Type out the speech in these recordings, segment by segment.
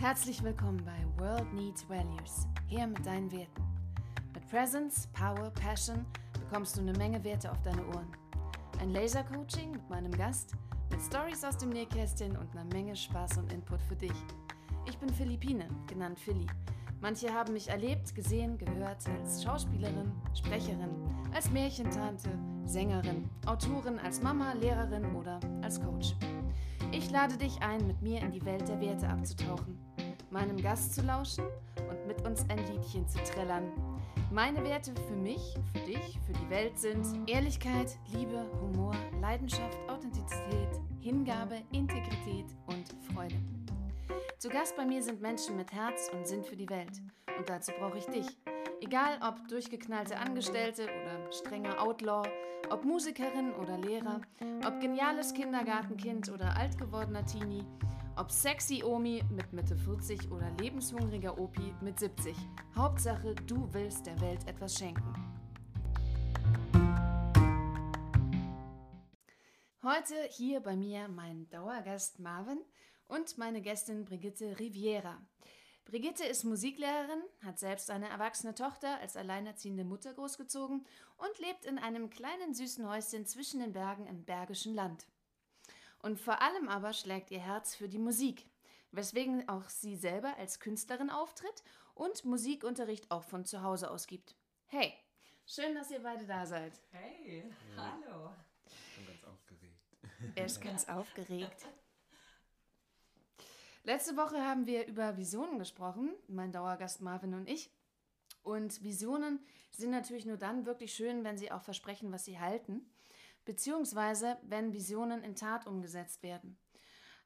Herzlich willkommen bei World Needs Values, hier mit deinen Werten. Mit Presence, Power, Passion bekommst du eine Menge Werte auf deine Ohren. Ein Laser-Coaching mit meinem Gast, mit Stories aus dem Nähkästchen und einer Menge Spaß und Input für dich. Ich bin Philippine, genannt Philly. Manche haben mich erlebt, gesehen, gehört als Schauspielerin, Sprecherin, als Märchentante, Sängerin, Autorin, als Mama, Lehrerin oder als Coach. Ich lade dich ein, mit mir in die Welt der Werte abzutauchen, meinem Gast zu lauschen und mit uns ein Liedchen zu trällern. Meine Werte für mich, für dich, für die Welt sind Ehrlichkeit, Liebe, Humor, Leidenschaft, Authentizität, Hingabe, Integrität und Freude. Zu Gast bei mir sind Menschen mit Herz und Sinn für die Welt. Und dazu brauche ich dich. Egal ob durchgeknallte Angestellte oder strenger Outlaw, ob Musikerin oder Lehrer, ob geniales Kindergartenkind oder alt gewordener Teenie, ob sexy Omi mit Mitte 40 oder lebenshungriger Opi mit 70. Hauptsache, du willst der Welt etwas schenken. Heute hier bei mir mein Dauergast Marvin und meine Gästin Brigitte Riviera. Brigitte ist Musiklehrerin, hat selbst eine erwachsene Tochter als alleinerziehende Mutter großgezogen und lebt in einem kleinen süßen Häuschen zwischen den Bergen im Bergischen Land. Und vor allem aber schlägt ihr Herz für die Musik, weswegen auch sie selber als Künstlerin auftritt und Musikunterricht auch von zu Hause aus gibt. Hey, schön, dass ihr beide da seid. Hey, ja. hallo. Ich bin ganz aufgeregt. Er ist ganz aufgeregt. Letzte Woche haben wir über Visionen gesprochen, mein Dauergast Marvin und ich. Und Visionen sind natürlich nur dann wirklich schön, wenn sie auch versprechen, was sie halten, beziehungsweise wenn Visionen in Tat umgesetzt werden.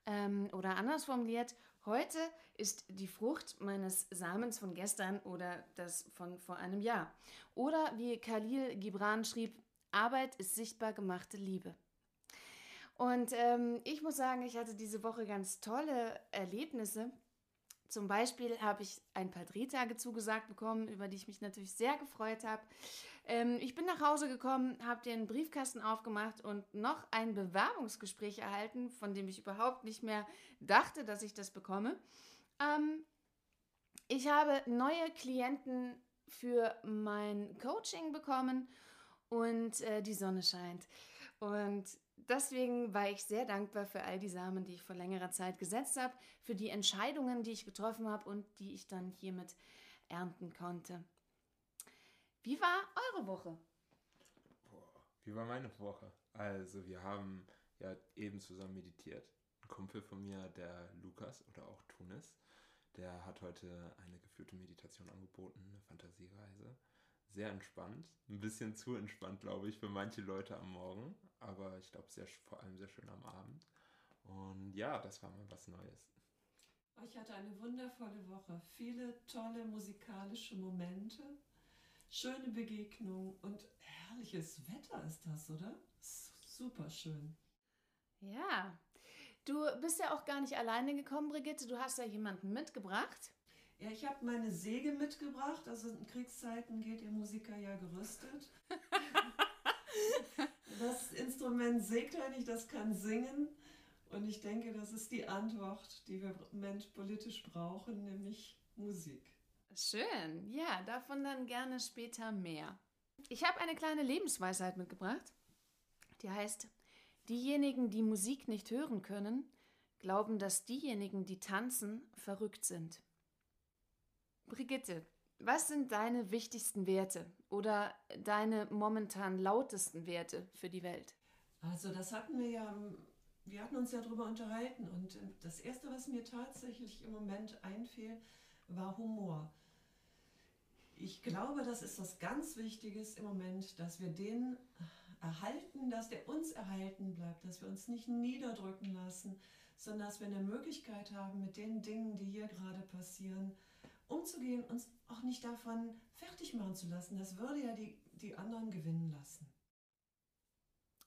Ähm, oder anders formuliert, heute ist die Frucht meines Samens von gestern oder das von vor einem Jahr. Oder wie Khalil Gibran schrieb, Arbeit ist sichtbar gemachte Liebe. Und ähm, ich muss sagen, ich hatte diese Woche ganz tolle Erlebnisse. Zum Beispiel habe ich ein paar Drehtage zugesagt bekommen, über die ich mich natürlich sehr gefreut habe. Ähm, ich bin nach Hause gekommen, habe den Briefkasten aufgemacht und noch ein Bewerbungsgespräch erhalten, von dem ich überhaupt nicht mehr dachte, dass ich das bekomme. Ähm, ich habe neue Klienten für mein Coaching bekommen und äh, die Sonne scheint. Und deswegen war ich sehr dankbar für all die Samen, die ich vor längerer Zeit gesetzt habe, für die Entscheidungen, die ich getroffen habe und die ich dann hiermit ernten konnte. Wie war eure Woche? Boah, wie war meine Woche? Also, wir haben ja eben zusammen meditiert. Ein Kumpel von mir, der Lukas oder auch Tunis, der hat heute eine geführte Meditation angeboten, eine Fantasiereise sehr entspannt. Ein bisschen zu entspannt, glaube ich, für manche Leute am Morgen. Aber ich glaube, sehr, vor allem sehr schön am Abend. Und ja, das war mal was Neues. Ich hatte eine wundervolle Woche. Viele tolle musikalische Momente, schöne Begegnungen und herrliches Wetter ist das, oder? Super schön. Ja. Du bist ja auch gar nicht alleine gekommen, Brigitte. Du hast ja jemanden mitgebracht. Ja, ich habe meine Säge mitgebracht. Also in Kriegszeiten geht ihr Musiker ja gerüstet. das Instrument sägt ja nicht, das kann singen. Und ich denke, das ist die Antwort, die wir im Moment politisch brauchen, nämlich Musik. Schön. Ja, davon dann gerne später mehr. Ich habe eine kleine Lebensweisheit mitgebracht. Die heißt, diejenigen, die Musik nicht hören können, glauben, dass diejenigen, die tanzen, verrückt sind. Brigitte, was sind deine wichtigsten Werte oder deine momentan lautesten Werte für die Welt? Also das hatten wir ja, wir hatten uns ja darüber unterhalten und das Erste, was mir tatsächlich im Moment einfiel, war Humor. Ich glaube, das ist was ganz Wichtiges im Moment, dass wir den erhalten, dass der uns erhalten bleibt, dass wir uns nicht niederdrücken lassen, sondern dass wir eine Möglichkeit haben, mit den Dingen, die hier gerade passieren, umzugehen, uns auch nicht davon fertig machen zu lassen. Das würde ja die, die anderen gewinnen lassen.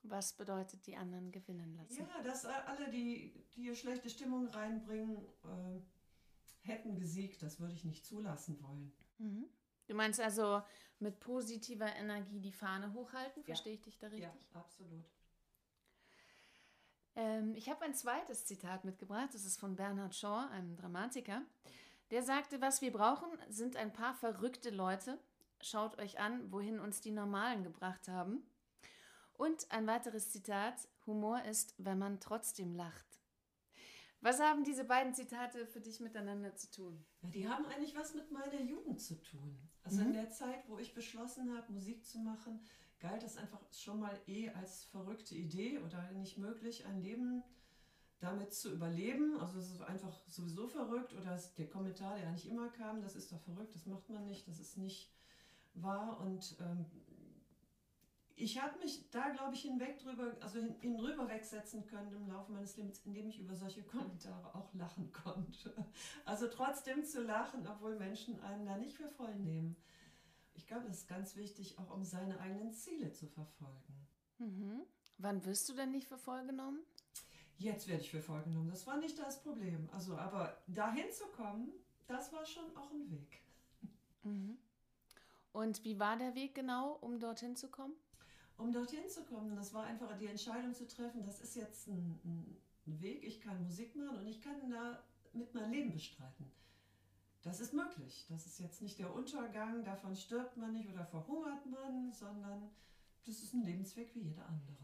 Was bedeutet die anderen gewinnen lassen? Ja, dass alle, die, die hier schlechte Stimmung reinbringen, äh, hätten gesiegt. Das würde ich nicht zulassen wollen. Mhm. Du meinst also mit positiver Energie die Fahne hochhalten? Verstehe ja. ich dich da richtig? Ja, absolut. Ähm, ich habe ein zweites Zitat mitgebracht. Das ist von Bernhard Shaw, einem Dramatiker. Der sagte, was wir brauchen, sind ein paar verrückte Leute. Schaut euch an, wohin uns die Normalen gebracht haben. Und ein weiteres Zitat, Humor ist, wenn man trotzdem lacht. Was haben diese beiden Zitate für dich miteinander zu tun? Ja, die haben eigentlich was mit meiner Jugend zu tun. Also mhm. in der Zeit, wo ich beschlossen habe, Musik zu machen, galt das einfach schon mal eh als verrückte Idee oder nicht möglich, ein Leben damit zu überleben. Also es ist einfach sowieso verrückt oder der Kommentar, der eigentlich immer kam, das ist doch verrückt, das macht man nicht, das ist nicht wahr. Und ähm, ich habe mich da, glaube ich, hinweg drüber, also hin, hinüber wegsetzen können im Laufe meines Lebens, indem ich über solche Kommentare auch lachen konnte. Also trotzdem zu lachen, obwohl Menschen einen da nicht für voll nehmen. Ich glaube, das ist ganz wichtig, auch um seine eigenen Ziele zu verfolgen. Mhm. Wann wirst du denn nicht für voll genommen? Jetzt werde ich für voll genommen. Das war nicht das Problem. Also, aber dahin zu kommen, das war schon auch ein Weg. Mhm. Und wie war der Weg genau, um dorthin zu kommen? Um dorthin zu kommen, das war einfach die Entscheidung zu treffen, das ist jetzt ein, ein Weg, ich kann Musik machen und ich kann da mit mein Leben bestreiten. Das ist möglich. Das ist jetzt nicht der Untergang, davon stirbt man nicht oder verhungert man, sondern das ist ein Lebensweg wie jeder andere.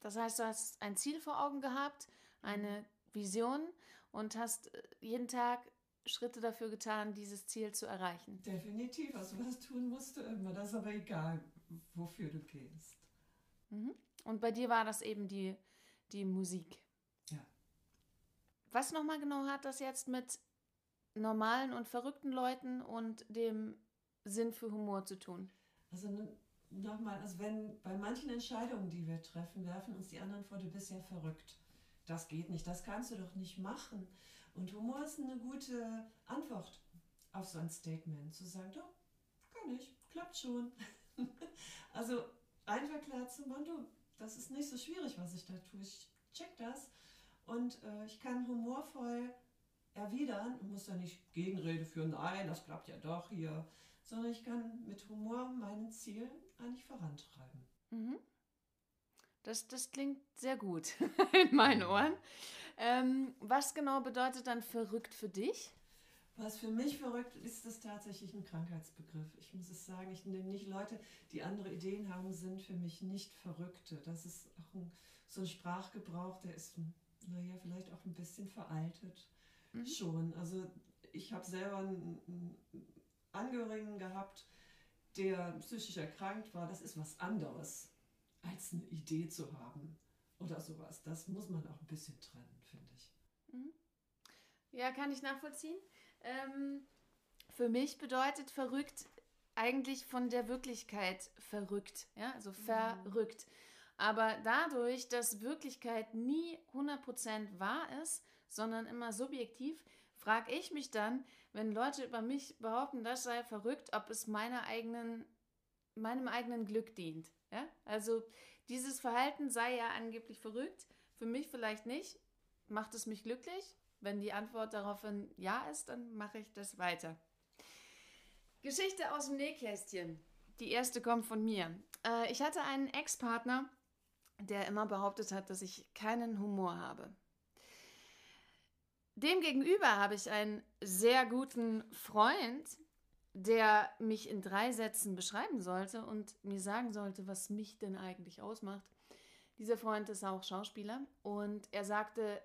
Das heißt, du hast ein Ziel vor Augen gehabt, eine Vision und hast äh, jeden Tag Schritte dafür getan, dieses Ziel zu erreichen. Definitiv. Also was tun musste immer. Das ist aber egal, wofür du gehst. Mhm. Und bei dir war das eben die, die Musik. Ja. Was nochmal genau hat das jetzt mit normalen und verrückten Leuten und dem Sinn für Humor zu tun? Also nochmal, also wenn bei manchen Entscheidungen, die wir treffen, werfen uns die anderen vor, du bist ja verrückt. Das geht nicht, das kannst du doch nicht machen. Und Humor ist eine gute Antwort auf so ein Statement, zu sagen, doch, kann ich, klappt schon. also einfach klar zu machen, du, das ist nicht so schwierig, was ich da tue, ich check das und äh, ich kann humorvoll erwidern und muss da nicht Gegenrede führen, nein, das klappt ja doch hier, sondern ich kann mit Humor meine Ziele eigentlich vorantreiben. Mhm. Das, das klingt sehr gut in meinen Ohren. Ähm, was genau bedeutet dann verrückt für dich? Was für mich verrückt ist, ist tatsächlich ein Krankheitsbegriff. Ich muss es sagen, ich nehme nicht Leute, die andere Ideen haben, sind für mich nicht Verrückte. Das ist auch ein, so ein Sprachgebrauch, der ist, naja, vielleicht auch ein bisschen veraltet mhm. schon. Also ich habe selber einen, einen Angehörigen gehabt, der psychisch erkrankt war. Das ist was anderes, als eine Idee zu haben oder sowas. Das muss man auch ein bisschen trennen, finde ich. Mhm. Ja, kann ich nachvollziehen. Ähm, für mich bedeutet verrückt eigentlich von der Wirklichkeit verrückt, ja, also mhm. verrückt. Aber dadurch, dass Wirklichkeit nie 100% wahr ist, sondern immer subjektiv, frage ich mich dann, wenn Leute über mich behaupten, das sei verrückt, ob es meiner eigenen, meinem eigenen Glück dient. Ja? Also dieses Verhalten sei ja angeblich verrückt, für mich vielleicht nicht. Macht es mich glücklich? Wenn die Antwort darauf ein Ja ist, dann mache ich das weiter. Geschichte aus dem Nähkästchen. Die erste kommt von mir. Äh, ich hatte einen Ex-Partner, der immer behauptet hat, dass ich keinen Humor habe. Demgegenüber habe ich einen sehr guten Freund, der mich in drei Sätzen beschreiben sollte und mir sagen sollte, was mich denn eigentlich ausmacht. Dieser Freund ist auch Schauspieler und er sagte,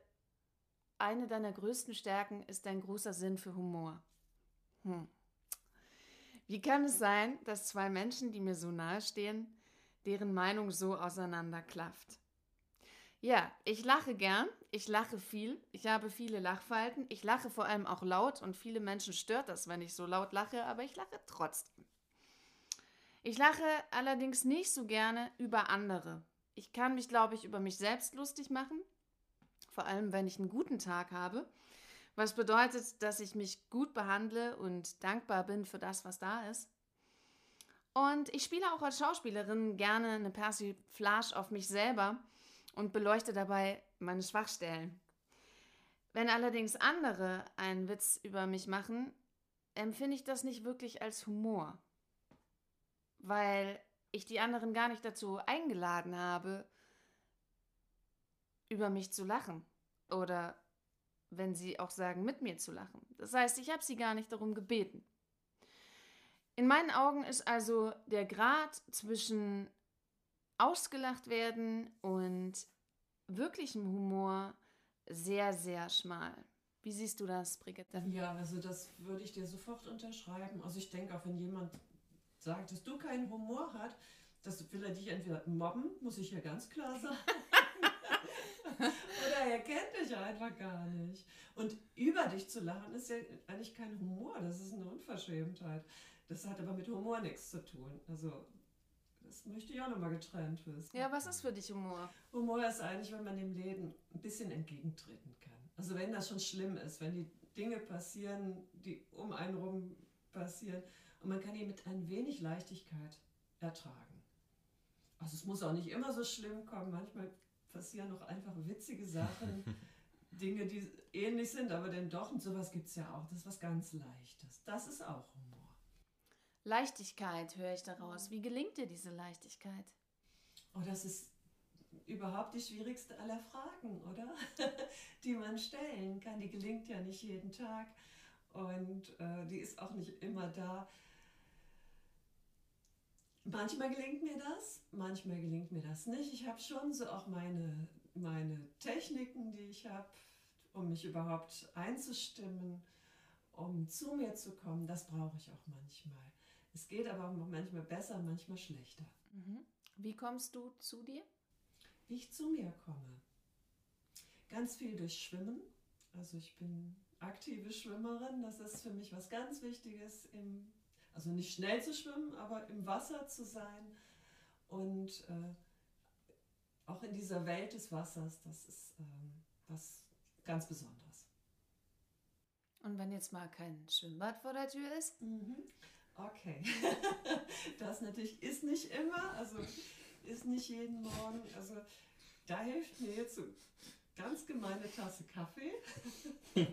eine deiner größten Stärken ist dein großer Sinn für Humor. Hm. Wie kann es sein, dass zwei Menschen, die mir so nahe stehen, deren Meinung so auseinanderklafft? Ja, ich lache gern, ich lache viel, ich habe viele Lachfalten, ich lache vor allem auch laut und viele Menschen stört das, wenn ich so laut lache, aber ich lache trotzdem. Ich lache allerdings nicht so gerne über andere. Ich kann mich, glaube ich, über mich selbst lustig machen, vor allem wenn ich einen guten Tag habe, was bedeutet, dass ich mich gut behandle und dankbar bin für das, was da ist. Und ich spiele auch als Schauspielerin gerne eine Persiflage auf mich selber und beleuchte dabei meine Schwachstellen. Wenn allerdings andere einen Witz über mich machen, empfinde ich das nicht wirklich als Humor, weil ich die anderen gar nicht dazu eingeladen habe, über mich zu lachen. Oder wenn sie auch sagen, mit mir zu lachen. Das heißt, ich habe sie gar nicht darum gebeten. In meinen Augen ist also der Grad zwischen ausgelacht werden und wirklichem Humor sehr, sehr schmal. Wie siehst du das, Brigitte? Ja, also das würde ich dir sofort unterschreiben. Also ich denke auch, wenn jemand sagt, dass du keinen Humor hast, das will er dich entweder mobben, muss ich ja ganz klar sagen. Oder er kennt dich einfach gar nicht. Und über dich zu lachen ist ja eigentlich kein Humor, das ist eine Unverschämtheit. Das hat aber mit Humor nichts zu tun. Also das möchte ich auch nochmal getrennt wissen. Ja, was ist für dich Humor? Humor ist eigentlich, wenn man dem Leben ein bisschen entgegentreten kann. Also wenn das schon schlimm ist, wenn die Dinge passieren, die um einen rum passieren und man kann die mit ein wenig Leichtigkeit ertragen. Also es muss auch nicht immer so schlimm kommen, manchmal passieren auch einfach witzige Sachen, Dinge, die ähnlich sind, aber dann doch und sowas gibt es ja auch. Das ist was ganz Leichtes. Das ist auch Humor. Leichtigkeit höre ich daraus. Wie gelingt dir diese Leichtigkeit? Oh, das ist überhaupt die schwierigste aller Fragen, oder? die man stellen kann. Die gelingt ja nicht jeden Tag und äh, die ist auch nicht immer da. Manchmal gelingt mir das, manchmal gelingt mir das nicht. Ich habe schon so auch meine, meine Techniken, die ich habe, um mich überhaupt einzustimmen, um zu mir zu kommen. Das brauche ich auch manchmal. Es geht aber manchmal besser, manchmal schlechter. Mhm. Wie kommst du zu dir? Wie ich zu mir komme. Ganz viel durch Schwimmen. Also ich bin aktive Schwimmerin. Das ist für mich was ganz Wichtiges im also nicht schnell zu schwimmen, aber im Wasser zu sein und äh, auch in dieser Welt des Wassers, das ist ähm, was ganz Besonderes. Und wenn jetzt mal kein Schwimmbad vor der Tür ist? Mhm. Okay. das natürlich ist nicht immer, also ist nicht jeden Morgen. Also da hilft mir jetzt so ganz gemeine Tasse Kaffee.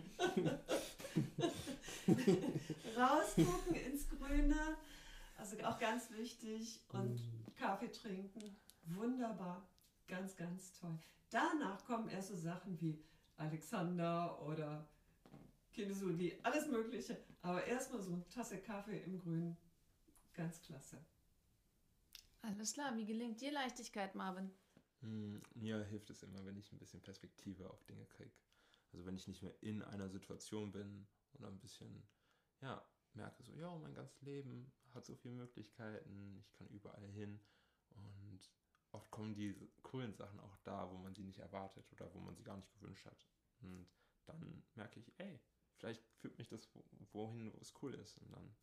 Rausgucken ins Grüne, also auch ganz wichtig. Und mhm. Kaffee trinken, wunderbar, ganz, ganz toll. Danach kommen erst so Sachen wie Alexander oder Kinesuli, alles Mögliche. Aber erstmal so eine Tasse Kaffee im Grün, ganz klasse. Alles klar, wie gelingt dir Leichtigkeit, Marvin? Hm, mir hilft es immer, wenn ich ein bisschen Perspektive auf Dinge kriege. Also wenn ich nicht mehr in einer Situation bin und ein bisschen, ja, merke so, ja, mein ganzes Leben hat so viele Möglichkeiten, ich kann überall hin und oft kommen die coolen Sachen auch da, wo man sie nicht erwartet oder wo man sie gar nicht gewünscht hat. Und dann merke ich, ey, vielleicht führt mich das wohin, wo es cool ist und dann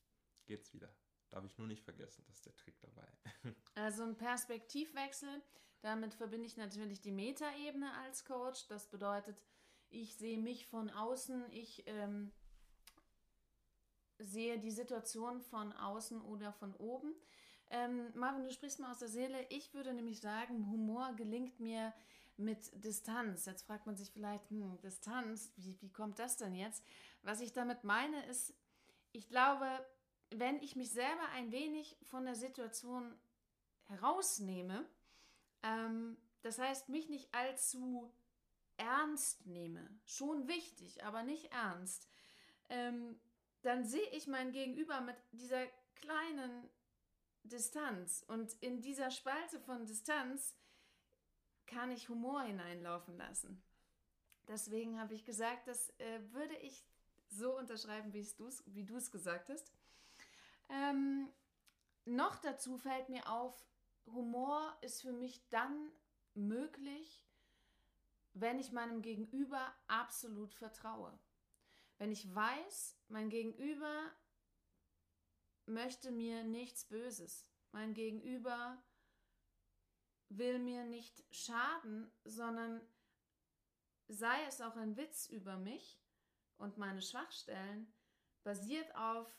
geht's wieder. Darf ich nur nicht vergessen, das ist der Trick dabei. Also ein Perspektivwechsel, damit verbinde ich natürlich die Metaebene als Coach. Das bedeutet, ich sehe mich von außen, ich ähm, sehe die Situation von außen oder von oben. Ähm, Marvin, du sprichst mal aus der Seele. Ich würde nämlich sagen, Humor gelingt mir mit Distanz. Jetzt fragt man sich vielleicht, hm, Distanz, wie, wie kommt das denn jetzt? Was ich damit meine ist, ich glaube, wenn ich mich selber ein wenig von der Situation herausnehme, ähm, das heißt, mich nicht allzu ernst nehme, schon wichtig, aber nicht ernst, ähm, dann sehe ich mein Gegenüber mit dieser kleinen Distanz. Und in dieser Spalte von Distanz kann ich Humor hineinlaufen lassen. Deswegen habe ich gesagt, das äh, würde ich so unterschreiben, wie du es gesagt hast. Ähm, noch dazu fällt mir auf, Humor ist für mich dann möglich, wenn ich meinem Gegenüber absolut vertraue. Wenn ich weiß, mein Gegenüber möchte mir nichts Böses. Mein Gegenüber will mir nicht schaden, sondern sei es auch ein Witz über mich und meine Schwachstellen, basiert auf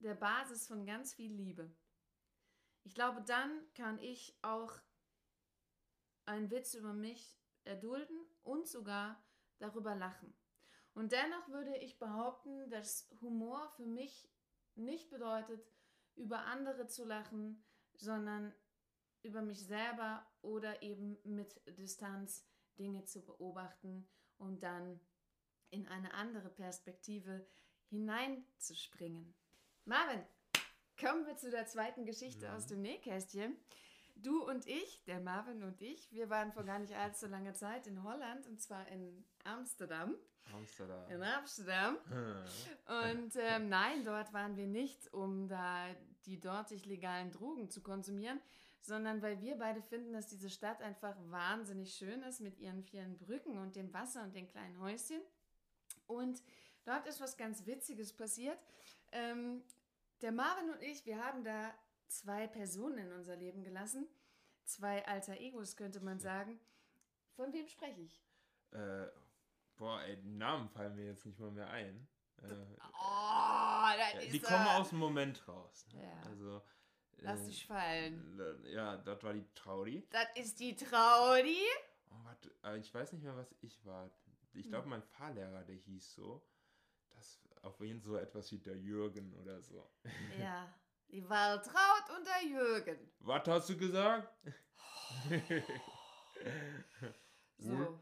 der Basis von ganz viel Liebe. Ich glaube, dann kann ich auch einen Witz über mich erdulden und sogar darüber lachen. Und dennoch würde ich behaupten, dass Humor für mich nicht bedeutet, über andere zu lachen, sondern über mich selber oder eben mit Distanz Dinge zu beobachten und dann in eine andere Perspektive hineinzuspringen. Marvin, kommen wir zu der zweiten Geschichte aus dem Nähkästchen. Du und ich, der Marvin und ich, wir waren vor gar nicht allzu langer Zeit in Holland und zwar in Amsterdam. Amsterdam. In Amsterdam. Und ähm, nein, dort waren wir nicht, um da die dortig legalen Drogen zu konsumieren, sondern weil wir beide finden, dass diese Stadt einfach wahnsinnig schön ist mit ihren vielen Brücken und dem Wasser und den kleinen Häuschen. Und dort ist was ganz Witziges passiert. Ähm, der Marvin und ich, wir haben da zwei Personen in unser Leben gelassen. Zwei alter Egos, könnte man sagen. Von wem spreche ich? Äh, boah, ey, Namen fallen mir jetzt nicht mal mehr ein. Äh, Oh, die kommen aus dem Moment raus. Ne? Ja. Also, Lass äh, dich fallen. Ja, das war die Traudi. Das ist die Traudi. Oh, warte, ich weiß nicht mehr, was ich war. Ich Hm. glaube, mein Fahrlehrer, der hieß so. Das auf jeden so etwas wie der Jürgen oder so. Ja, die Waltraud und der Jürgen. Was hast du gesagt? So.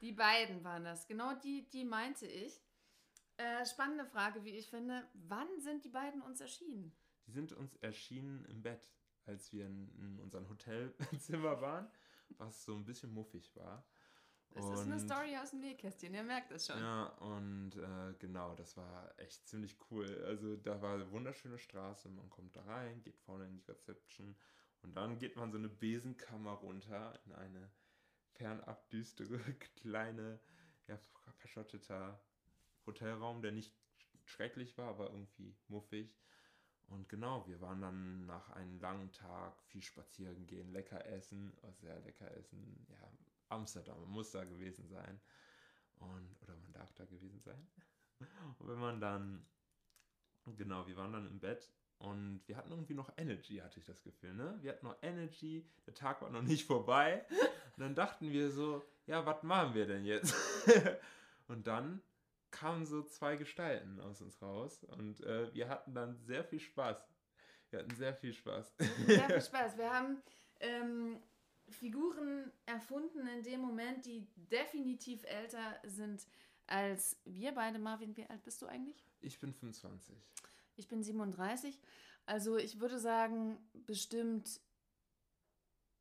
Die beiden waren das. Genau die, die meinte ich. Äh, spannende Frage, wie ich finde. Wann sind die beiden uns erschienen? Die sind uns erschienen im Bett, als wir in, in unserem Hotelzimmer waren, was so ein bisschen muffig war. Das ist eine Story aus dem Nähkästchen, ihr merkt es schon. Ja, und äh, genau, das war echt ziemlich cool. Also da war eine wunderschöne Straße, man kommt da rein, geht vorne in die Reception und dann geht man so eine Besenkammer runter in eine fernab düstere, kleine, ja, verschotteter Hotelraum, der nicht schrecklich war, aber irgendwie muffig. Und genau, wir waren dann nach einem langen Tag viel spazieren gehen, lecker essen, oh, sehr lecker essen. Ja, Amsterdam, man muss da gewesen sein. Und, oder man darf da gewesen sein. Und wenn man dann, genau, wir waren dann im Bett und wir hatten irgendwie noch Energy, hatte ich das Gefühl, ne? Wir hatten noch Energy, der Tag war noch nicht vorbei. Und dann dachten wir so, ja, was machen wir denn jetzt? und dann kamen so zwei Gestalten aus uns raus und äh, wir hatten dann sehr viel Spaß. Wir hatten sehr viel Spaß. Sehr viel Spaß. Wir haben ähm, Figuren erfunden in dem Moment, die definitiv älter sind als wir beide. Marvin, wie alt bist du eigentlich? Ich bin 25. Ich bin 37. Also ich würde sagen, bestimmt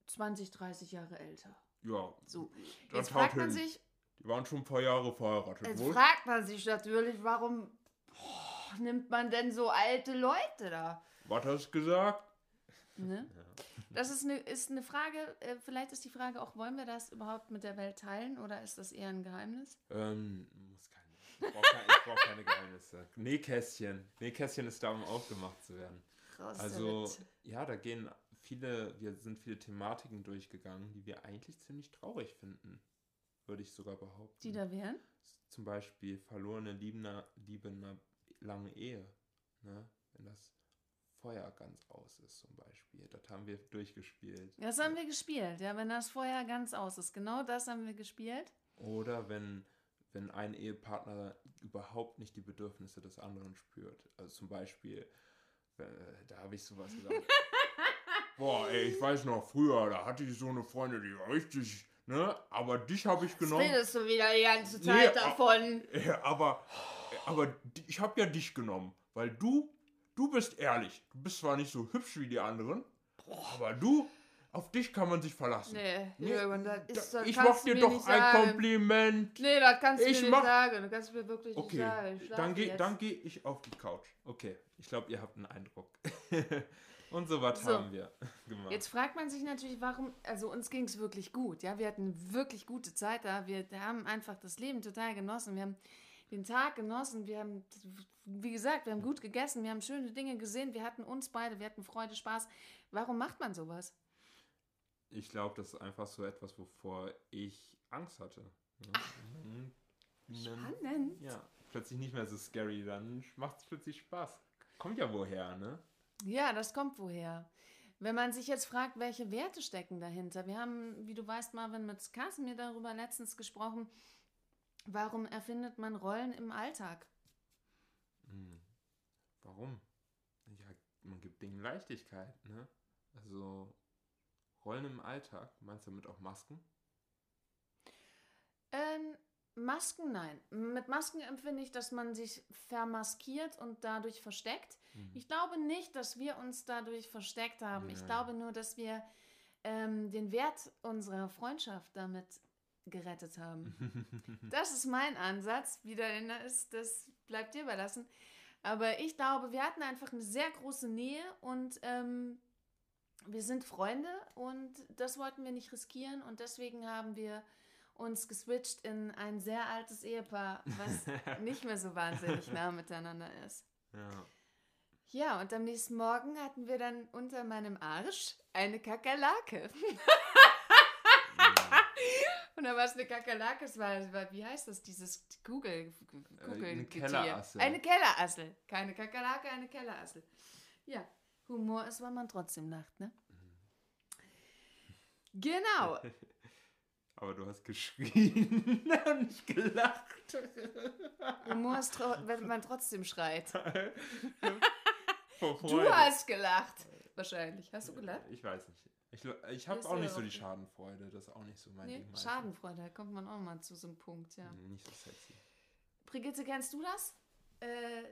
20, 30 Jahre älter. Ja, So. das Jetzt fragt man hin. sich, Die waren schon ein paar Jahre verheiratet. jetzt wohl? fragt man sich natürlich, warum boah, nimmt man denn so alte Leute da? Was hast du gesagt? Ne? Das ist eine, ist eine Frage, äh, vielleicht ist die Frage auch, wollen wir das überhaupt mit der Welt teilen oder ist das eher ein Geheimnis? Ähm, muss keine. Ich brauche keine, brauch keine Geheimnisse. Nähkästchen. Nähkästchen ist da, um aufgemacht zu werden. Raus Also, damit. ja, da gehen viele, wir sind viele Thematiken durchgegangen, die wir eigentlich ziemlich traurig finden. Würde ich sogar behaupten. Die da wären? Zum Beispiel verlorene Liebe, Liebe in einer langen Ehe. Ne? Wenn das Feuer ganz aus ist, zum Beispiel. Das haben wir durchgespielt. Das haben wir gespielt, ja, wenn das Feuer ganz aus ist. Genau das haben wir gespielt. Oder wenn, wenn ein Ehepartner überhaupt nicht die Bedürfnisse des anderen spürt. Also zum Beispiel, äh, da habe ich sowas gesagt. Boah, ey, ich weiß noch, früher, da hatte ich so eine Freundin, die war richtig, ne? Aber dich habe ich Jetzt genommen. redest du wieder die ganze Nee, Zeit a- davon. Aber, aber ich habe ja dich genommen, weil du, du bist ehrlich. Du bist zwar nicht so hübsch wie die anderen, aber du, auf dich kann man sich verlassen. Nee, Nee, Jürgen, das ist, das ich mach dir doch nicht ein sagen. Kompliment. Nee, das kannst du Ich mir nicht mach- sagen. Du kannst mir wirklich nicht Okay, sagen. Ich schlaf dann gehe geh ich auf die Couch. Okay, ich glaube, ihr habt einen Eindruck. Und so was So. haben wir gemacht. Jetzt fragt man sich natürlich, warum, also uns ging es wirklich gut, ja, wir hatten wirklich gute Zeit da, wir haben einfach das Leben total genossen, wir haben den Tag genossen, wir haben, wie gesagt, wir haben gut gegessen, wir haben schöne Dinge gesehen, wir hatten uns beide, wir hatten Freude, Spaß. Warum macht man sowas? Ich glaube, das ist einfach so etwas, wovor ich Angst hatte. Ja. Mhm. Dann- Spannend. Ja, plötzlich nicht mehr so scary, dann macht es plötzlich Spaß. Kommt ja woher, ne? Ja, das kommt woher. Wenn man sich jetzt fragt, welche Werte stecken dahinter. Wir haben, wie du weißt, Marvin, mit Casimir darüber letztens gesprochen. Warum erfindet man Rollen im Alltag? Hm. Warum? Ja, man gibt Dingen Leichtigkeit, ne? Also Rollen im Alltag, meinst du damit auch Masken? Ähm, Masken, nein. Mit Masken empfinde ich, dass man sich vermaskiert und dadurch versteckt. Mhm. Ich glaube nicht, dass wir uns dadurch versteckt haben. Ich Nein. glaube nur, dass wir ähm, den Wert unserer Freundschaft damit gerettet haben. Das ist mein Ansatz. Wie der Ende ist, das bleibt dir überlassen. Aber ich glaube, wir hatten einfach eine sehr große Nähe und ähm, wir sind Freunde und das wollten wir nicht riskieren und deswegen haben wir uns geswitcht in ein sehr altes Ehepaar, was nicht mehr so wahnsinnig nah miteinander ist. ja. Ja, und am nächsten Morgen hatten wir dann unter meinem Arsch eine Kakerlake. Und da war es eine Kakerlake, es war, wie heißt das, dieses Google, Google eine Getier. Kellerassel. Eine Kellerassel. Keine Kakerlake, eine Kellerassel. Ja, Humor ist, wenn man trotzdem lacht, ne? Genau. Aber du hast geschrien und nicht gelacht. Humor ist, wenn man trotzdem schreit. Du hast gelacht. Wahrscheinlich. Hast du gelacht? Ich weiß nicht. Ich, ich habe auch nicht so die Schadenfreude. Das ist auch nicht so mein Nee, Ding. Schadenfreude, da kommt man auch mal zu so einem Punkt, ja. Nee, Nicht so sexy. Brigitte, kennst du das? Äh,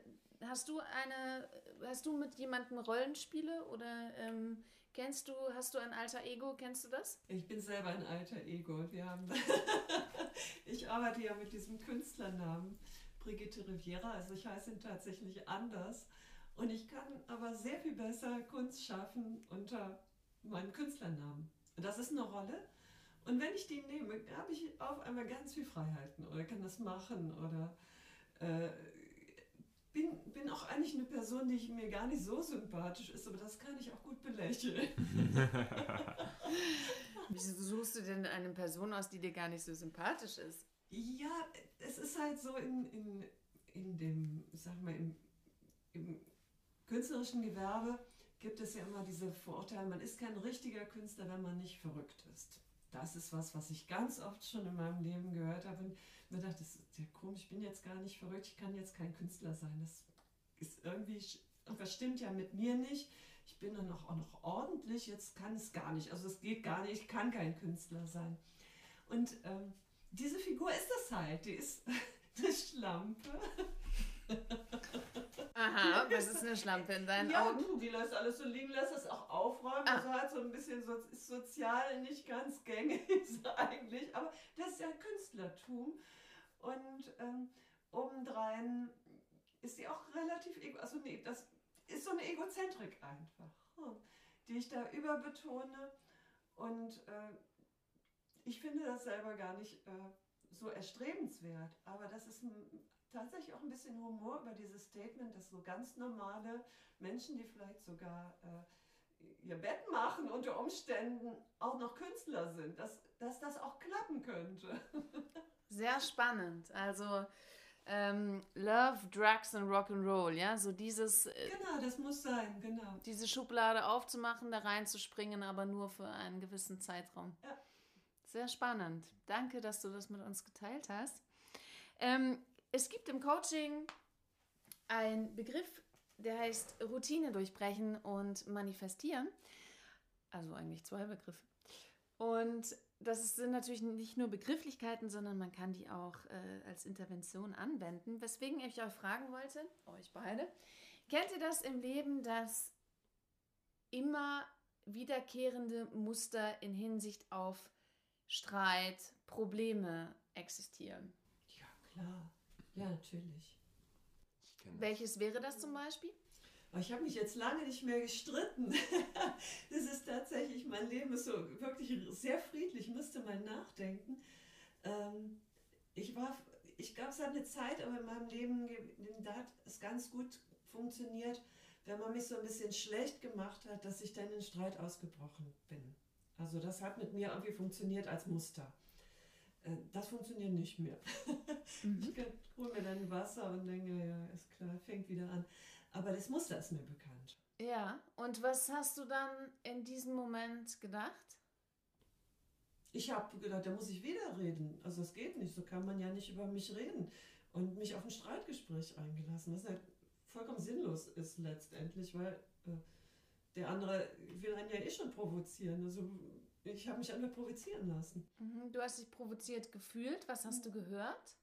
hast du eine, hast du mit jemandem Rollenspiele oder ähm, kennst du, hast du ein alter Ego, kennst du das? Ich bin selber ein alter Ego. und Wir haben ich arbeite ja mit diesem Künstlernamen Brigitte Riviera. Also ich heiße ihn tatsächlich anders. Und ich kann aber sehr viel besser Kunst schaffen unter meinem Künstlernamen. Und das ist eine Rolle. Und wenn ich die nehme, habe ich auf einmal ganz viel Freiheiten oder kann das machen oder äh, bin, bin auch eigentlich eine Person, die ich- mir gar nicht so sympathisch ist, aber das kann ich auch gut belächeln. Wieso suchst du denn eine Person aus, die dir gar nicht so sympathisch ist? Ja, es ist halt so in, in, in dem, sag mal, im, im künstlerischen Gewerbe gibt es ja immer diese Vorurteile, man ist kein richtiger Künstler, wenn man nicht verrückt ist. Das ist was, was ich ganz oft schon in meinem Leben gehört habe und mir dachte, das ist ja komisch, ich bin jetzt gar nicht verrückt, ich kann jetzt kein Künstler sein. Das ist irgendwie, das stimmt ja mit mir nicht. Ich bin dann auch, noch ordentlich, jetzt kann es gar nicht. Also es geht gar nicht, ich kann kein Künstler sein. Und ähm, diese Figur ist das halt, die ist eine Schlampe. Aha, was ist eine Schlampe in deinen ja, Augen? du, die lässt alles so liegen, lässt das auch aufräumen. Ah. Also halt so ein bisschen so, ist sozial nicht ganz gängig eigentlich, aber das ist ja Künstlertum. Und ähm, obendrein ist sie auch relativ, ego also nee, das ist so eine Egozentrik einfach, hm, die ich da überbetone. Und äh, ich finde das selber gar nicht äh, so erstrebenswert, aber das ist ein, tatsächlich auch ein bisschen Humor über dieses Statement, dass so ganz normale Menschen, die vielleicht sogar äh, ihr Bett machen unter Umständen, auch noch Künstler sind, dass, dass das auch klappen könnte. Sehr spannend. Also ähm, Love, Drugs and Rock'n'Roll, ja, so dieses, äh, Genau, das muss sein, genau. diese Schublade aufzumachen, da reinzuspringen, aber nur für einen gewissen Zeitraum. Ja. Sehr spannend. Danke, dass du das mit uns geteilt hast. Ähm, es gibt im Coaching einen Begriff, der heißt Routine durchbrechen und manifestieren. Also eigentlich zwei Begriffe. Und das sind natürlich nicht nur Begrifflichkeiten, sondern man kann die auch äh, als Intervention anwenden. Weswegen ich euch fragen wollte, euch beide, kennt ihr das im Leben, dass immer wiederkehrende Muster in Hinsicht auf Streit, Probleme existieren? Ja, klar. Ja, natürlich. Ich kenne das. Welches wäre das zum Beispiel? Aber ich habe mich jetzt lange nicht mehr gestritten. das ist tatsächlich, mein Leben ist so wirklich sehr friedlich, ich müsste mal nachdenken. Ähm, ich war, ich glaube, es hat eine Zeit, aber in meinem Leben, da hat es ganz gut funktioniert, wenn man mich so ein bisschen schlecht gemacht hat, dass ich dann in den Streit ausgebrochen bin. Also das hat mit mir irgendwie funktioniert als Muster. Äh, Das funktioniert nicht mehr. Ich hole mir dann Wasser und denke, ja, ist klar, fängt wieder an. Aber das Muster ist mir bekannt. Ja, und was hast du dann in diesem Moment gedacht? Ich habe gedacht, da muss ich wieder reden. Also es geht nicht, so kann man ja nicht über mich reden. Und mich auf ein Streitgespräch eingelassen, was ja vollkommen sinnlos ist letztendlich, weil äh, der andere will einen ja eh schon provozieren. Also ich habe mich einfach provozieren lassen. Mhm. Du hast dich provoziert gefühlt. Was hast du gehört?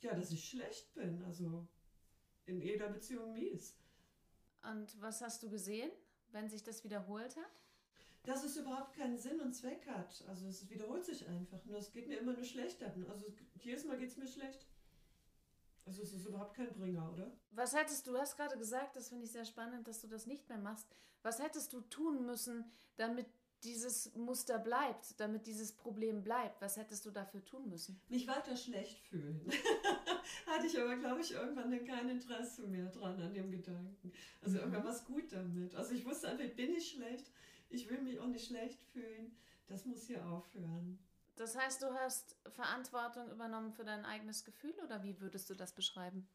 Ja, dass ich schlecht bin, also in jeder Beziehung mies. Und was hast du gesehen, wenn sich das wiederholt hat? Dass es überhaupt keinen Sinn und Zweck hat. Also es wiederholt sich einfach. Nur es geht mir immer nur schlechter. Also jedes Mal geht es mir schlecht. Also es ist überhaupt kein Bringer, oder? Was hättest du, du hast gerade gesagt, das finde ich sehr spannend, dass du das nicht mehr machst. Was hättest du tun müssen, damit dieses Muster bleibt, damit dieses Problem bleibt? Was hättest du dafür tun müssen? Mich weiter schlecht fühlen. Hatte ich aber, glaube ich, irgendwann dann kein Interesse mehr dran an dem Gedanken. Also Mhm. irgendwann war es gut damit. Also ich wusste einfach, bin ich schlecht. Ich will mich auch nicht schlecht fühlen. Das muss hier aufhören. Das heißt, du hast Verantwortung übernommen für dein eigenes Gefühl oder wie würdest du das beschreiben?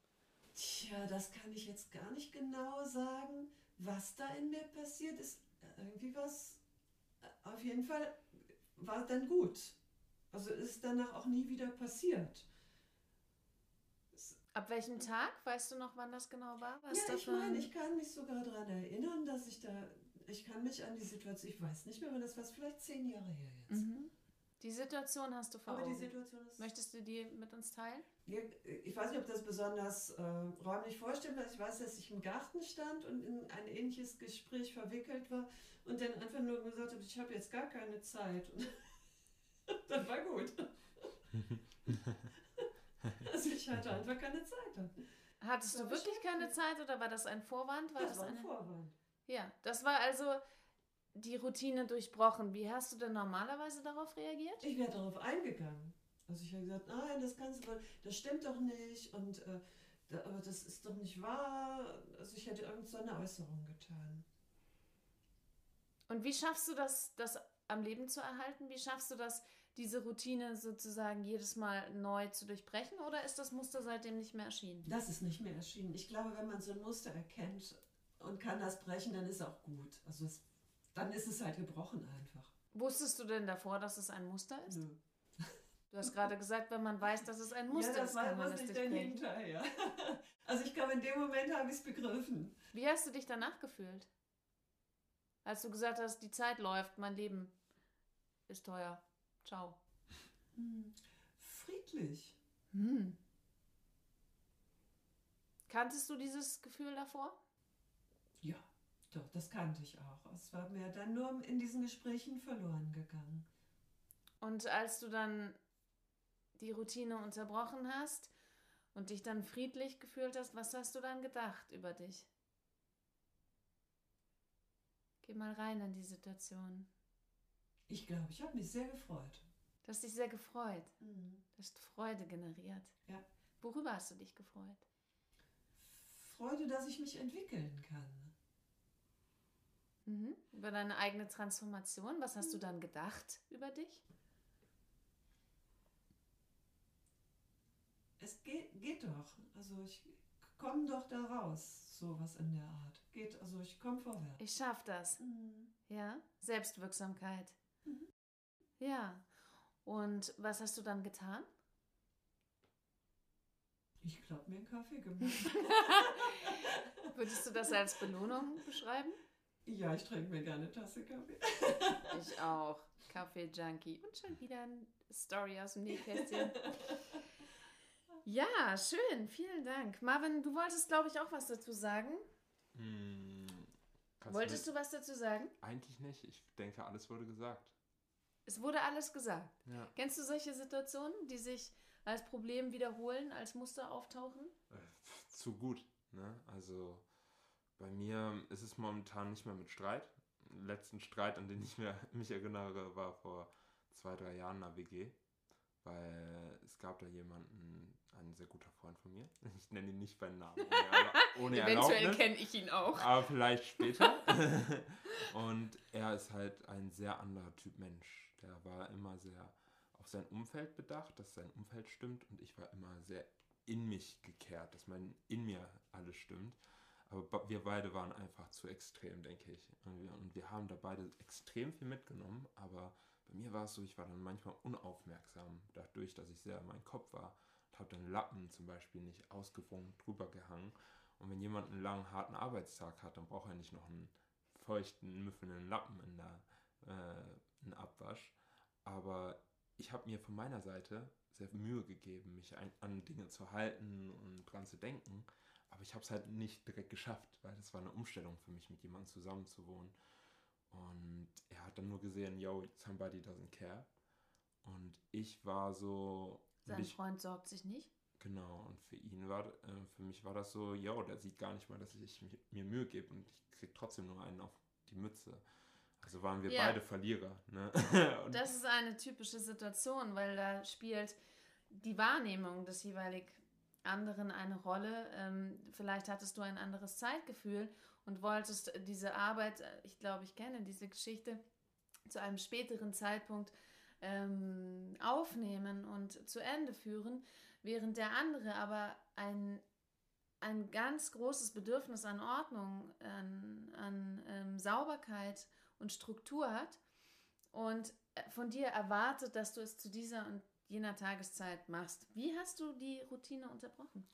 Tja, das kann ich jetzt gar nicht genau sagen. Was da in mir passiert ist, irgendwie was, auf jeden Fall war dann gut. Also ist danach auch nie wieder passiert. Ab welchem Tag? Weißt du noch, wann das genau war? Was ja, ich meine, ich kann mich sogar daran erinnern, dass ich da, ich kann mich an die Situation, ich weiß nicht mehr, wann das war, vielleicht zehn Jahre her jetzt. Mhm. Die Situation hast du vor Aber die Augen. Situation ist. Möchtest du die mit uns teilen? Ja, ich weiß nicht, ob das besonders äh, räumlich vorstellbar ist. Ich weiß, dass ich im Garten stand und in ein ähnliches Gespräch verwickelt war und dann einfach nur gesagt habe, ich habe jetzt gar keine Zeit. Und das war gut. also ich hatte einfach keine Zeit. Dann. Hattest du wirklich keine Zeit oder war das ein Vorwand? War Das das war ein eine? Vorwand. Ja, das war also die Routine durchbrochen. Wie hast du denn normalerweise darauf reagiert? Ich wäre darauf eingegangen. Also ich habe gesagt, nein, das Ganze, das stimmt doch nicht und äh, da, aber das ist doch nicht wahr. Also ich hätte irgend so eine Äußerung getan. Und wie schaffst du das, das am Leben zu erhalten? Wie schaffst du das, diese Routine sozusagen jedes Mal neu zu durchbrechen? Oder ist das Muster seitdem nicht mehr erschienen? Das ist nicht mehr erschienen. Ich glaube, wenn man so ein Muster erkennt und kann das brechen, dann ist auch gut. Also es, dann ist es halt gebrochen einfach. Wusstest du denn davor, dass es ein Muster ist? Nö. Du hast gerade gesagt, wenn man weiß, dass es ein Muster ja, ist, kann man es ich dann durchbrechen. hinterher. Also ich glaube, in dem Moment habe ich es begriffen. Wie hast du dich danach gefühlt? Als du gesagt hast, die Zeit läuft, mein Leben ist teuer. Ciao. Friedlich. Hm. Kanntest du dieses Gefühl davor? Doch, das kannte ich auch. Es war mir dann nur in diesen Gesprächen verloren gegangen. Und als du dann die Routine unterbrochen hast und dich dann friedlich gefühlt hast, was hast du dann gedacht über dich? Geh mal rein in die Situation. Ich glaube, ich habe mich sehr gefreut. Du hast dich sehr gefreut. Mhm. Du hast Freude generiert. Ja. Worüber hast du dich gefreut? Freude, dass ich mich entwickeln kann. Mhm. Über deine eigene Transformation. Was hast du dann gedacht über dich? Es geht, geht doch. Also ich komme doch da raus, sowas in der Art. Geht, also ich komme vorwärts. Ich schaff das. Mhm. Ja, Selbstwirksamkeit. Mhm. Ja. Und was hast du dann getan? Ich glaube, mir einen Kaffee gemacht. Würdest du das als Belohnung beschreiben? Ja, ich trinke mir gerne eine Tasse Kaffee. Ich auch. Kaffee-Junkie. Und schon wieder eine Story aus dem Nähkästchen. Ja, schön. Vielen Dank. Marvin, du wolltest, glaube ich, auch was dazu sagen. Hm, Wolltest mir- du was dazu sagen? Eigentlich nicht. Ich denke, alles wurde gesagt. Es wurde alles gesagt. Ja. Kennst du solche Situationen, die sich als Problem wiederholen, als Muster auftauchen? Äh, zu gut. Ne? Also bei mir ist es momentan nicht mehr mit Streit. Den letzten Streit, an den ich mir, mich erinnere, war vor zwei, drei Jahren in der WG. Weil es gab da jemanden, ein sehr guter Freund von mir. Ich nenne ihn nicht beim Namen. Ohne, Erlaubnis. kenne ich ihn auch. Aber vielleicht später. und er ist halt ein sehr anderer Typ Mensch. Der war immer sehr auf sein Umfeld bedacht, dass sein Umfeld stimmt. Und ich war immer sehr in mich gekehrt, dass mein in mir alles stimmt. Aber be- wir beide waren einfach zu extrem, denke ich. Und wir, und wir haben da beide extrem viel mitgenommen. Aber bei mir war es so, ich war dann manchmal unaufmerksam, dadurch, dass ich sehr in meinem Kopf war. Und habe dann Lappen zum Beispiel nicht ausgewogen drüber gehangen. Und wenn jemand einen langen, harten Arbeitstag hat, dann braucht er nicht noch einen feuchten, müffelnden Lappen in der äh, ein Abwasch. Aber ich habe mir von meiner Seite sehr Mühe gegeben, mich an Dinge zu halten und dran zu denken. Aber ich habe es halt nicht direkt geschafft, weil das war eine Umstellung für mich, mit jemandem zusammen zu wohnen. Und er hat dann nur gesehen, yo, somebody doesn't care. Und ich war so. Sein ich, Freund sorgt sich nicht. Genau, und für ihn war, äh, für mich war das so, yo, der sieht gar nicht mal, dass ich mir, mir Mühe gebe und ich krieg trotzdem nur einen auf die Mütze. Also waren wir Ja. beide Verlierer. Ne? Das ist eine typische Situation, weil da spielt die Wahrnehmung des jeweilig anderen eine Rolle. Ähm, vielleicht hattest du ein anderes Zeitgefühl und wolltest diese Arbeit, äh, ich glaube, ich kenne diese Geschichte, zu einem späteren Zeitpunkt ähm, aufnehmen und zu Ende führen, während der andere aber ein, ein ganz großes Bedürfnis an Ordnung, an, an ähm, Sauberkeit und Struktur hat und äh, von dir erwartet, dass du es zu dieser und jener Tageszeit machst. Wie hast du die Routine unterbrochen?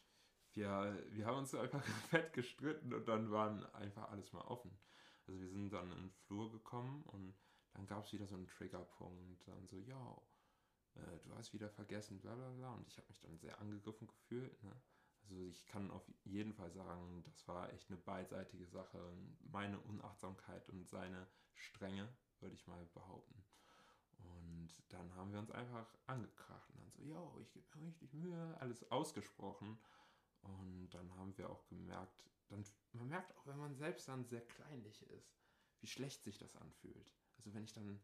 wir, wir haben uns einfach fett gestritten und dann waren einfach alles mal offen. Also wir sind dann in den Flur gekommen und dann gab es wieder so einen Triggerpunkt. Dann so, yo, äh, du hast wieder vergessen, bla bla bla. Und ich habe mich dann sehr angegriffen gefühlt. Ne? Also ich kann auf jeden Fall sagen, das war echt eine beidseitige Sache. Meine Unachtsamkeit und seine Strenge, würde ich mal behaupten. Und dann haben wir uns einfach angekracht und dann so, yo, ich gebe mir richtig Mühe, alles ausgesprochen. Und dann haben wir auch gemerkt, dann, man merkt auch, wenn man selbst dann sehr kleinlich ist, wie schlecht sich das anfühlt. Also wenn ich dann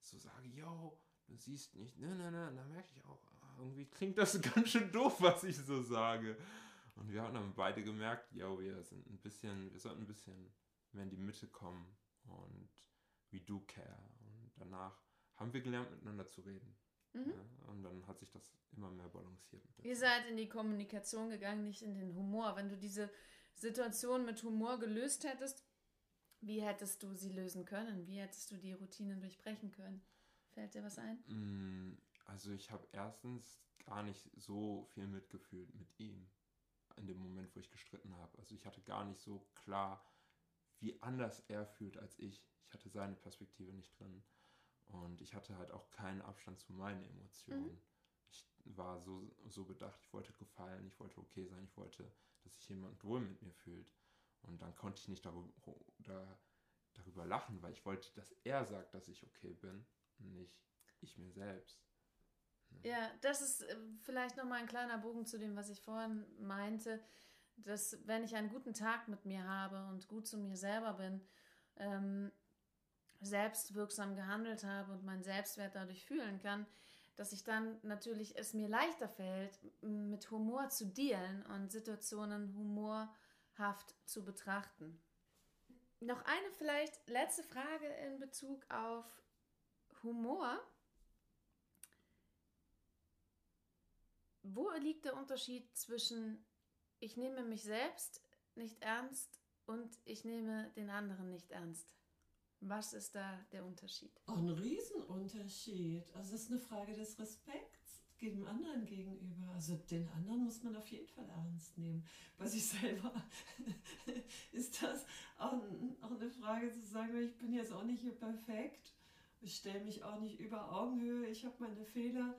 so sage, yo, du siehst nicht, ne, ne, ne, dann merke ich auch, ah, irgendwie klingt das ganz schön doof, was ich so sage. Und wir haben dann beide gemerkt, yo, wir sind ein bisschen, wir sollten ein bisschen mehr in die Mitte kommen und we do care. Und danach haben wir gelernt, miteinander zu reden. Mhm. Ja, und dann hat sich das immer mehr balanciert. Ihr seid in die Kommunikation gegangen, nicht in den Humor. Wenn du diese Situation mit Humor gelöst hättest, wie hättest du sie lösen können? Wie hättest du die Routinen durchbrechen können? Fällt dir was ein? Mm, Also ich habe erstens gar nicht so viel mitgefühlt mit ihm in dem Moment, wo ich gestritten habe. Also ich hatte gar nicht so klar, wie anders er fühlt als ich. Ich hatte seine Perspektive nicht drin. Und ich hatte halt auch keinen Abstand zu meinen Emotionen. Ich war so, so bedacht, ich wollte gefallen, ich wollte okay sein, ich wollte, dass sich jemand wohl mit mir fühlt. Und dann konnte ich nicht darüber, da, darüber lachen, weil ich wollte, dass er sagt, dass ich okay bin und nicht ich mir selbst. Ja, das ist äh, vielleicht nochmal ein kleiner Bogen zu dem, was ich vorhin meinte, dass wenn ich einen guten Tag mit mir habe und gut zu mir selber bin, ähm, selbstwirksam gehandelt habe und meinen Selbstwert dadurch fühlen kann, dass ich dann natürlich es mir leichter fällt, mit Humor zu dealen und Situationen humorhaft zu betrachten. Noch eine vielleicht letzte Frage in Bezug auf Humor. Wo liegt der Unterschied zwischen ich nehme mich selbst nicht ernst und ich nehme den anderen nicht ernst? Was ist da der Unterschied? Oh, ein Riesenunterschied. Also es ist eine Frage des Respekts dem anderen gegenüber. Also den anderen muss man auf jeden Fall ernst nehmen. Bei sich selber ist das auch, auch eine Frage zu sagen, ich bin jetzt auch nicht hier perfekt. Ich stelle mich auch nicht über Augenhöhe. Ich habe meine Fehler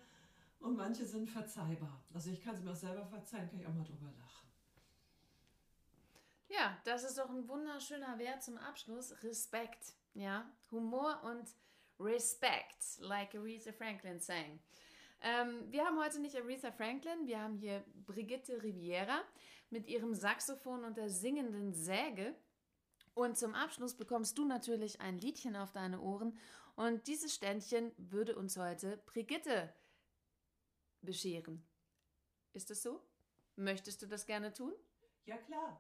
und manche sind verzeihbar. Also ich kann sie mir auch selber verzeihen, kann ich auch mal drüber lachen. Ja, das ist doch ein wunderschöner Wert zum Abschluss. Respekt. Ja, Humor und Respect, like Aretha Franklin sang. Ähm, wir haben heute nicht Aretha Franklin, wir haben hier Brigitte Riviera mit ihrem Saxophon und der singenden Säge. Und zum Abschluss bekommst du natürlich ein Liedchen auf deine Ohren. Und dieses Ständchen würde uns heute Brigitte bescheren. Ist es so? Möchtest du das gerne tun? Ja klar.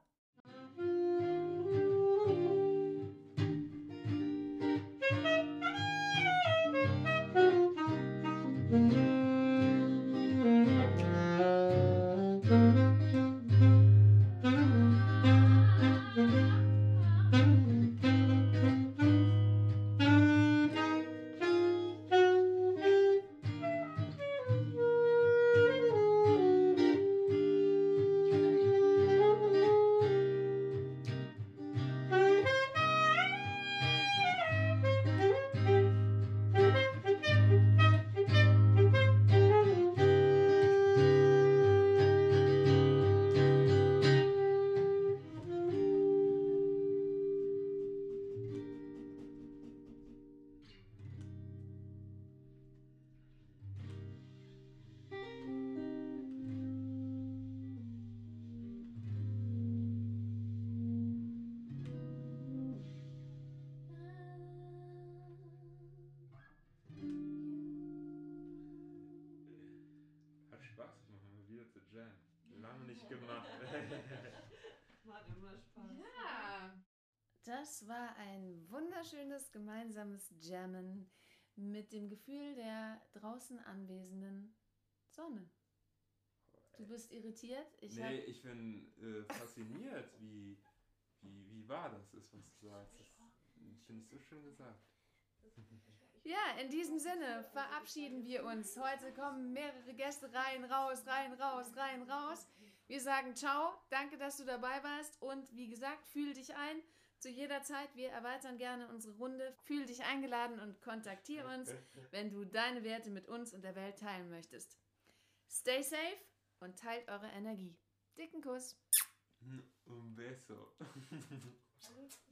Gemacht. Macht immer Spaß. Ja. Das war ein wunderschönes gemeinsames Jammen mit dem Gefühl der draußen anwesenden Sonne. Du bist irritiert? Ich nee, hab, ich bin äh, fasziniert, wie, wie, wie wahr das ist, was du sagst. Das finde ich so schön gesagt. ja, in diesem Sinne verabschieden wir uns. Heute kommen mehrere Gäste rein, raus, rein, raus, rein, raus. Wir sagen ciao, danke, dass du dabei warst und wie gesagt, fühl dich ein. Zu jeder Zeit, wir erweitern gerne unsere Runde. Fühl dich eingeladen und kontaktiere uns, wenn du deine Werte mit uns und der Welt teilen möchtest. Stay safe und teilt eure Energie. Dicken Kuss. Un beso.